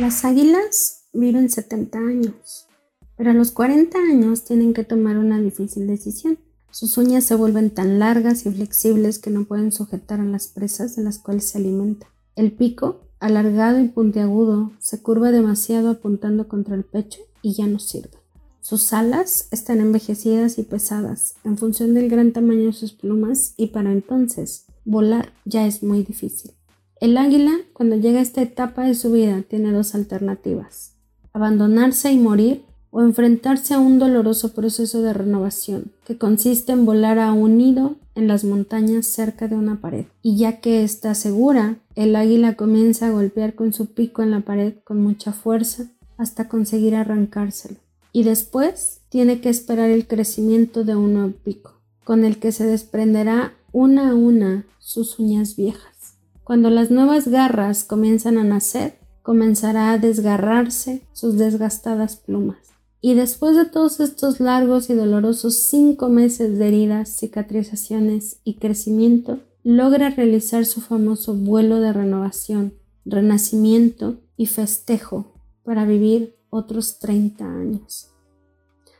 Las águilas viven 70 años, pero a los 40 años tienen que tomar una difícil decisión. Sus uñas se vuelven tan largas y flexibles que no pueden sujetar a las presas de las cuales se alimenta. El pico, alargado y puntiagudo, se curva demasiado apuntando contra el pecho y ya no sirve. Sus alas están envejecidas y pesadas en función del gran tamaño de sus plumas y para entonces volar ya es muy difícil. El águila, cuando llega a esta etapa de su vida, tiene dos alternativas. Abandonarse y morir o enfrentarse a un doloroso proceso de renovación, que consiste en volar a un nido en las montañas cerca de una pared. Y ya que está segura, el águila comienza a golpear con su pico en la pared con mucha fuerza hasta conseguir arrancárselo. Y después tiene que esperar el crecimiento de un nuevo pico, con el que se desprenderá una a una sus uñas viejas. Cuando las nuevas garras comienzan a nacer, comenzará a desgarrarse sus desgastadas plumas. Y después de todos estos largos y dolorosos cinco meses de heridas, cicatrizaciones y crecimiento, logra realizar su famoso vuelo de renovación, renacimiento y festejo para vivir otros 30 años.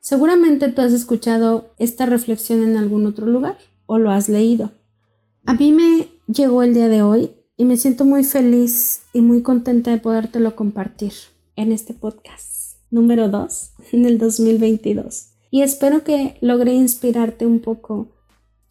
Seguramente tú has escuchado esta reflexión en algún otro lugar o lo has leído. A mí me llegó el día de hoy y me siento muy feliz y muy contenta de podértelo compartir en este podcast número 2 en el 2022. Y espero que logre inspirarte un poco,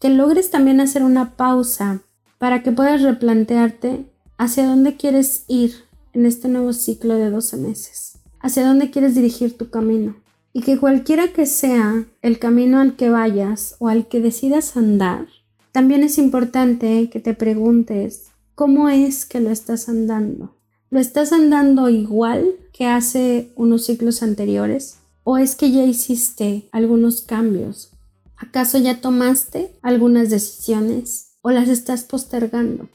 que logres también hacer una pausa para que puedas replantearte hacia dónde quieres ir en este nuevo ciclo de 12 meses, hacia dónde quieres dirigir tu camino. Y que cualquiera que sea el camino al que vayas o al que decidas andar, también es importante que te preguntes cómo es que lo estás andando. ¿Lo estás andando igual que hace unos ciclos anteriores? ¿O es que ya hiciste algunos cambios? ¿Acaso ya tomaste algunas decisiones o las estás postergando?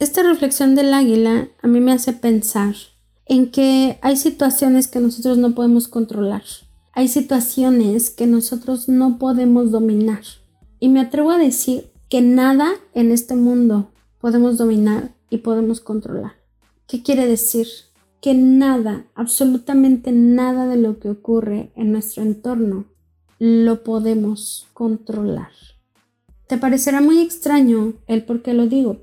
Esta reflexión del águila a mí me hace pensar en que hay situaciones que nosotros no podemos controlar. Hay situaciones que nosotros no podemos dominar. Y me atrevo a decir que nada en este mundo podemos dominar y podemos controlar. ¿Qué quiere decir? Que nada, absolutamente nada de lo que ocurre en nuestro entorno lo podemos controlar. Te parecerá muy extraño el por qué lo digo.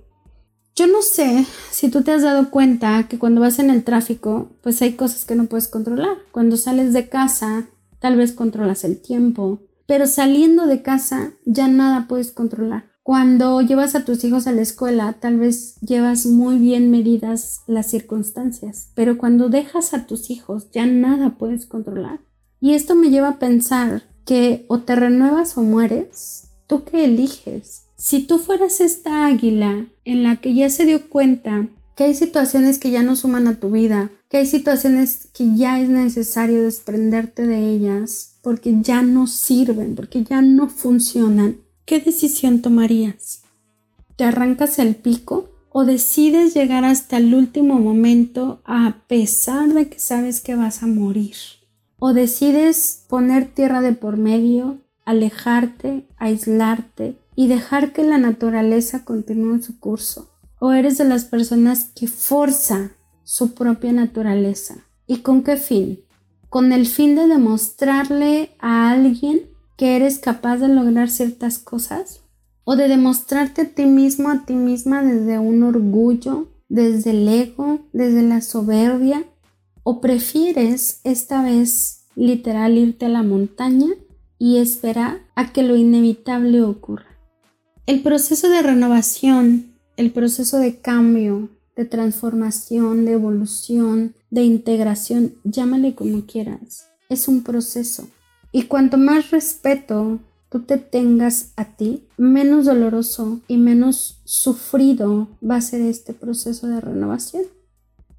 Yo no sé si tú te has dado cuenta que cuando vas en el tráfico, pues hay cosas que no puedes controlar. Cuando sales de casa, tal vez controlas el tiempo, pero saliendo de casa ya nada puedes controlar. Cuando llevas a tus hijos a la escuela, tal vez llevas muy bien medidas las circunstancias, pero cuando dejas a tus hijos ya nada puedes controlar. Y esto me lleva a pensar que o te renuevas o mueres, ¿tú qué eliges? Si tú fueras esta águila en la que ya se dio cuenta que hay situaciones que ya no suman a tu vida, que hay situaciones que ya es necesario desprenderte de ellas porque ya no sirven, porque ya no funcionan, ¿qué decisión tomarías? ¿Te arrancas el pico o decides llegar hasta el último momento a pesar de que sabes que vas a morir? ¿O decides poner tierra de por medio, alejarte, aislarte y dejar que la naturaleza continúe su curso? ¿O eres de las personas que forza su propia naturaleza? ¿Y con qué fin? Con el fin de demostrarle a alguien que eres capaz de lograr ciertas cosas o de demostrarte a ti mismo, a ti misma desde un orgullo, desde el ego, desde la soberbia o prefieres esta vez literal irte a la montaña y esperar a que lo inevitable ocurra. El proceso de renovación, el proceso de cambio, de transformación, de evolución, de integración, llámale como quieras, es un proceso y cuanto más respeto tú te tengas a ti, menos doloroso y menos sufrido va a ser este proceso de renovación.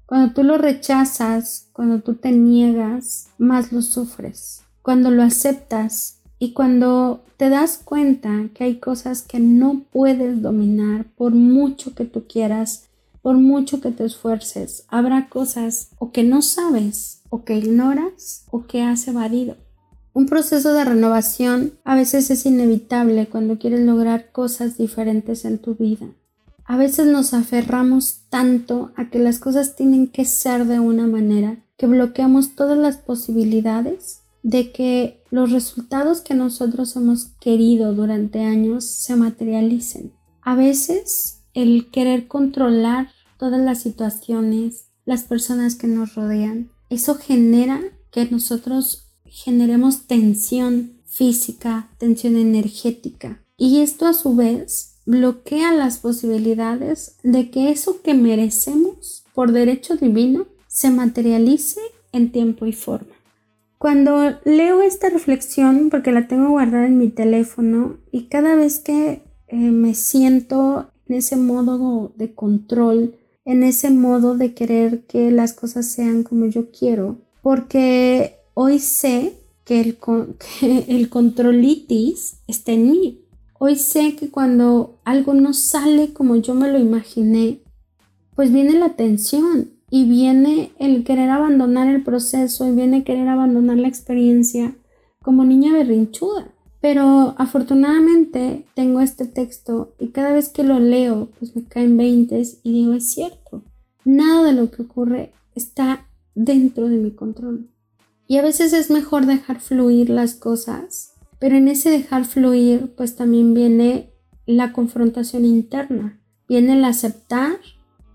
Cuando tú lo rechazas, cuando tú te niegas, más lo sufres. Cuando lo aceptas y cuando te das cuenta que hay cosas que no puedes dominar por mucho que tú quieras, por mucho que te esfuerces, habrá cosas o que no sabes, o que ignoras, o que has evadido. Un proceso de renovación a veces es inevitable cuando quieres lograr cosas diferentes en tu vida. A veces nos aferramos tanto a que las cosas tienen que ser de una manera que bloqueamos todas las posibilidades de que los resultados que nosotros hemos querido durante años se materialicen. A veces el querer controlar todas las situaciones, las personas que nos rodean, eso genera que nosotros generemos tensión física, tensión energética. Y esto a su vez bloquea las posibilidades de que eso que merecemos por derecho divino se materialice en tiempo y forma. Cuando leo esta reflexión, porque la tengo guardada en mi teléfono, y cada vez que eh, me siento en ese modo de control, en ese modo de querer que las cosas sean como yo quiero, porque hoy sé que el, controlitis está en mí. Hoy sé que cuando algo no sale como yo me lo imaginé, pues viene la tensión, y viene el querer abandonar el proceso y viene querer abandonar la experiencia como niña berrinchuda. Pero afortunadamente tengo este texto y cada vez que lo leo pues me caen veintes y digo es cierto. Nada de lo que ocurre está dentro de mi control. Y a veces es mejor dejar fluir las cosas, pero en ese dejar fluir pues también viene la confrontación interna, viene el aceptar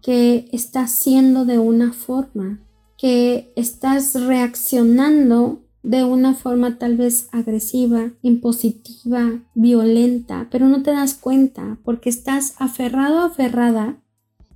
que estás siendo de una forma, que estás reaccionando de una forma tal vez agresiva, impositiva, violenta, pero no te das cuenta porque estás aferrado, aferrada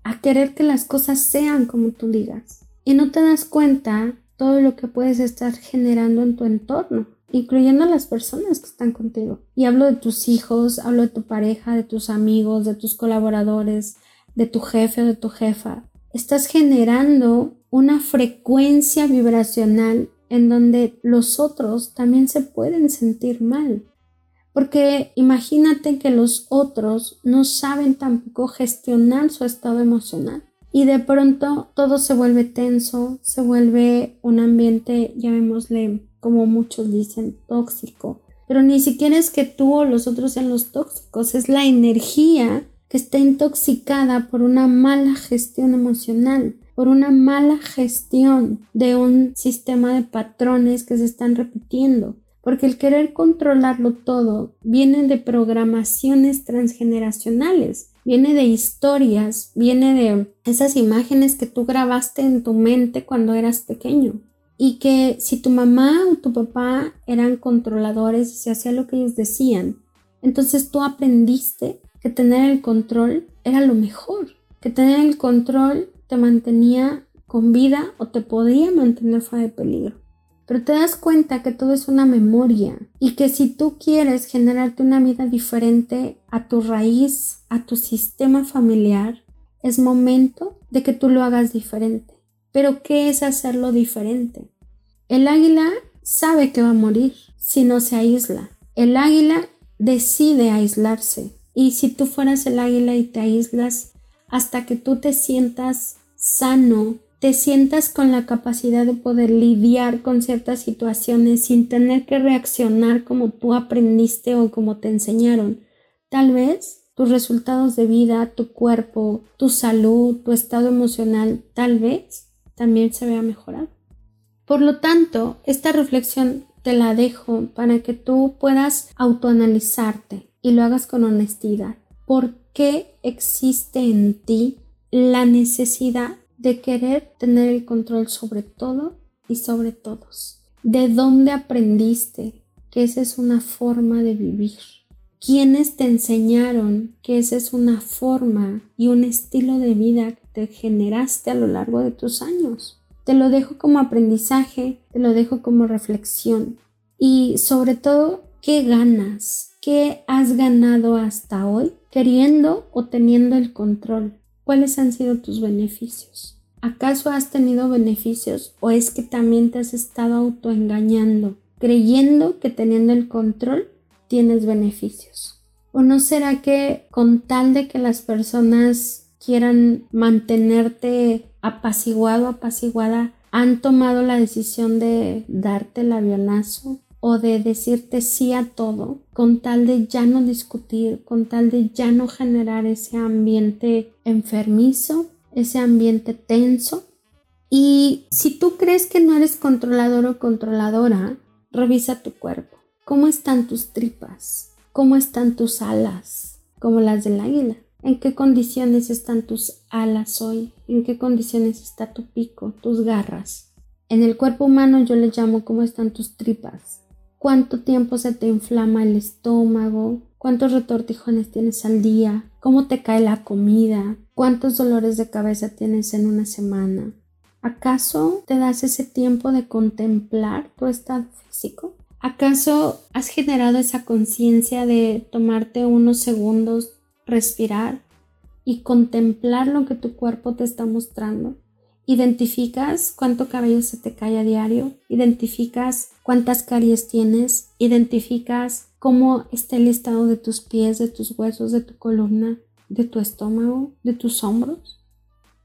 a querer que las cosas sean como tú digas. Y no te das cuenta todo lo que puedes estar generando en tu entorno, incluyendo a las personas que están contigo. Y hablo de tus hijos, hablo de tu pareja, de tus amigos, de tus colaboradores, de tu jefe o de tu jefa, estás generando una frecuencia vibracional en donde los otros también se pueden sentir mal. Porque imagínate que los otros no saben tampoco gestionar su estado emocional. Y de pronto todo se vuelve tenso, se vuelve un ambiente, llamémosle como muchos dicen, tóxico. Pero ni siquiera es que tú o los otros sean los tóxicos, es la energía que está intoxicada por una mala gestión emocional, por una mala gestión de un sistema de patrones que se están repitiendo. Porque el querer controlarlo todo viene de programaciones transgeneracionales, viene de historias, viene de esas imágenes que tú grabaste en tu mente cuando eras pequeño. Y que si tu mamá o tu papá eran controladores y se hacía lo que ellos decían, entonces tú aprendiste que tener el control era lo mejor, que tener el control te mantenía con vida o te podía mantener fuera de peligro. Pero te das cuenta que todo es una memoria y que si tú quieres generarte una vida diferente a tu raíz, a tu sistema familiar, es momento de que tú lo hagas diferente. Pero ¿qué es hacerlo diferente? El águila sabe que va a morir si no se aísla. El águila decide aislarse. Y si tú fueras el águila y te aíslas hasta que tú te sientas sano, te sientas con la capacidad de poder lidiar con ciertas situaciones sin tener que reaccionar como tú aprendiste o como te enseñaron, tal vez tus resultados de vida, tu cuerpo, tu salud, tu estado emocional, tal vez también se vea mejorado. Por lo tanto, esta reflexión te la dejo para que tú puedas autoanalizarte, y lo hagas con honestidad. ¿Por qué existe en ti la necesidad de querer tener el control sobre todo y sobre todos? ¿De dónde aprendiste que esa es una forma de vivir? ¿Quiénes te enseñaron que esa es una forma y un estilo de vida que te generaste a lo largo de tus años? Te lo dejo como aprendizaje, te lo dejo como reflexión y sobre todo, ¿qué ganas? ¿Qué has ganado hasta hoy queriendo o teniendo el control? ¿Cuáles han sido tus beneficios? ¿Acaso has tenido beneficios o es que también te has estado autoengañando, creyendo que teniendo el control tienes beneficios? ¿O no será que con tal de que las personas quieran mantenerte apaciguado, apaciguada, han tomado la decisión de darte el avionazo o de decirte sí a todo con tal de ya no discutir, con tal de ya no generar ese ambiente enfermizo, ese ambiente tenso. Y si tú crees que no eres controlador o controladora, revisa tu cuerpo. ¿Cómo están tus tripas? ¿Cómo están tus alas? Como las del águila. ¿En qué condiciones están tus alas hoy? ¿En qué condiciones está tu pico, tus garras? En el cuerpo humano yo le llamo cómo están tus tripas. ¿Cuánto tiempo se te inflama el estómago? ¿Cuántos retortijones tienes al día? ¿Cómo te cae la comida? ¿Cuántos dolores de cabeza tienes en una semana? ¿Acaso te das ese tiempo de contemplar tu estado físico? ¿Acaso has generado esa conciencia de tomarte unos segundos respirar y contemplar lo que tu cuerpo te está mostrando. Identificas cuánto cabello se te cae a diario, identificas cuántas caries tienes, identificas cómo está el estado de tus pies, de tus huesos, de tu columna, de tu estómago, de tus hombros.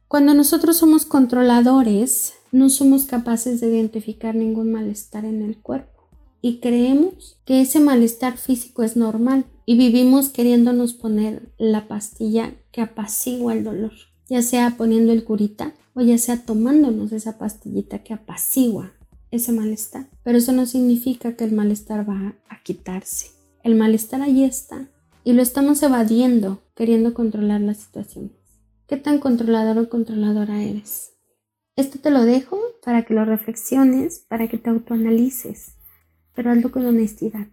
Cuando nosotros somos controladores, no somos capaces de identificar ningún malestar en el cuerpo y creemos que ese malestar físico es normal y vivimos queriéndonos poner la pastilla que apacigua el dolor, ya sea poniendo el curita o ya sea tomándonos esa pastillita que apacigua ese malestar. Pero eso no significa que el malestar va a quitarse. El malestar ahí está y lo estamos evadiendo queriendo controlar las situaciones. ¿Qué tan controlador o controladora eres? Esto te lo dejo para que lo reflexiones, para que te autoanalices pero hazlo con honestidad.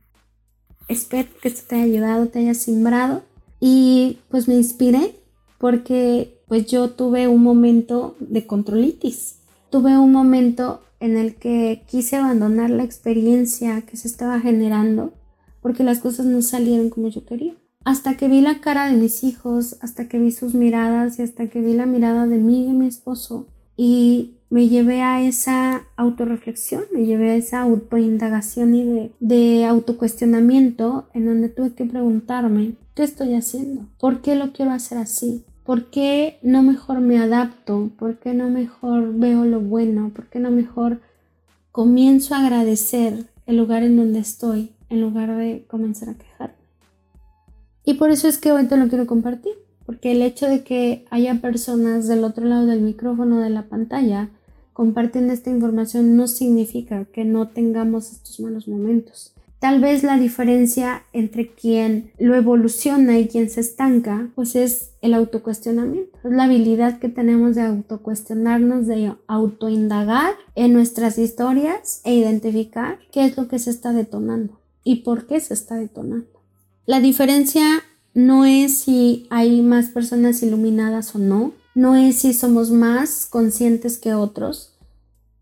Espero que esto te haya ayudado, te haya simbrado y pues me inspiré porque pues yo tuve un momento de controlitis. Tuve un momento en el que quise abandonar la experiencia que se estaba generando porque las cosas no salieron como yo quería. Hasta que vi la cara de mis hijos, hasta que vi sus miradas y hasta que vi la mirada de mí y mi esposo y me llevé a esa autorreflexión, me llevé a esa autoindagación y de, de autocuestionamiento en donde tuve que preguntarme, ¿qué estoy haciendo? ¿Por qué lo quiero hacer así? ¿Por qué no mejor me adapto? ¿Por qué no mejor veo lo bueno? ¿Por qué no mejor comienzo a agradecer el lugar en donde estoy en lugar de comenzar a quejarme? Y por eso es que hoy te lo quiero compartir, porque el hecho de que haya personas del otro lado del micrófono de la pantalla compartiendo esta información no significa que no tengamos estos malos momentos. Tal vez la diferencia entre quien lo evoluciona y quien se estanca, pues es el autocuestionamiento. Es la habilidad que tenemos de autocuestionarnos, de autoindagar en nuestras historias e identificar qué es lo que se está detonando y por qué se está detonando. La diferencia no es si hay más personas iluminadas o no, no es si somos más conscientes que otros,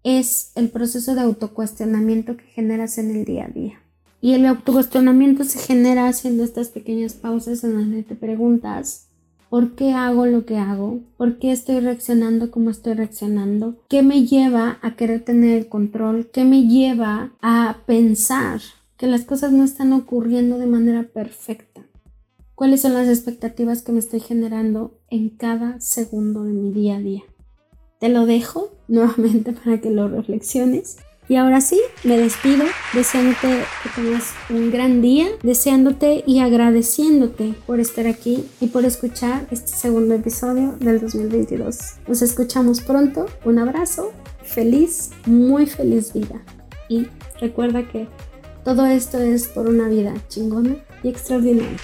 es el proceso de autocuestionamiento que generas en el día a día. Y el autocuestionamiento se genera haciendo estas pequeñas pausas en donde te preguntas, ¿por qué hago lo que hago? ¿Por qué estoy reaccionando como estoy reaccionando? ¿Qué me lleva a querer tener el control? ¿Qué me lleva a pensar que las cosas no están ocurriendo de manera perfecta? ¿Cuáles son las expectativas que me estoy generando en cada segundo de mi día a día? Te lo dejo nuevamente para que lo reflexiones. Y ahora sí, me despido deseándote que tengas un gran día, deseándote y agradeciéndote por estar aquí y por escuchar este segundo episodio del 2022. Nos escuchamos pronto, un abrazo, feliz, muy feliz vida. Y recuerda que todo esto es por una vida chingona y extraordinaria.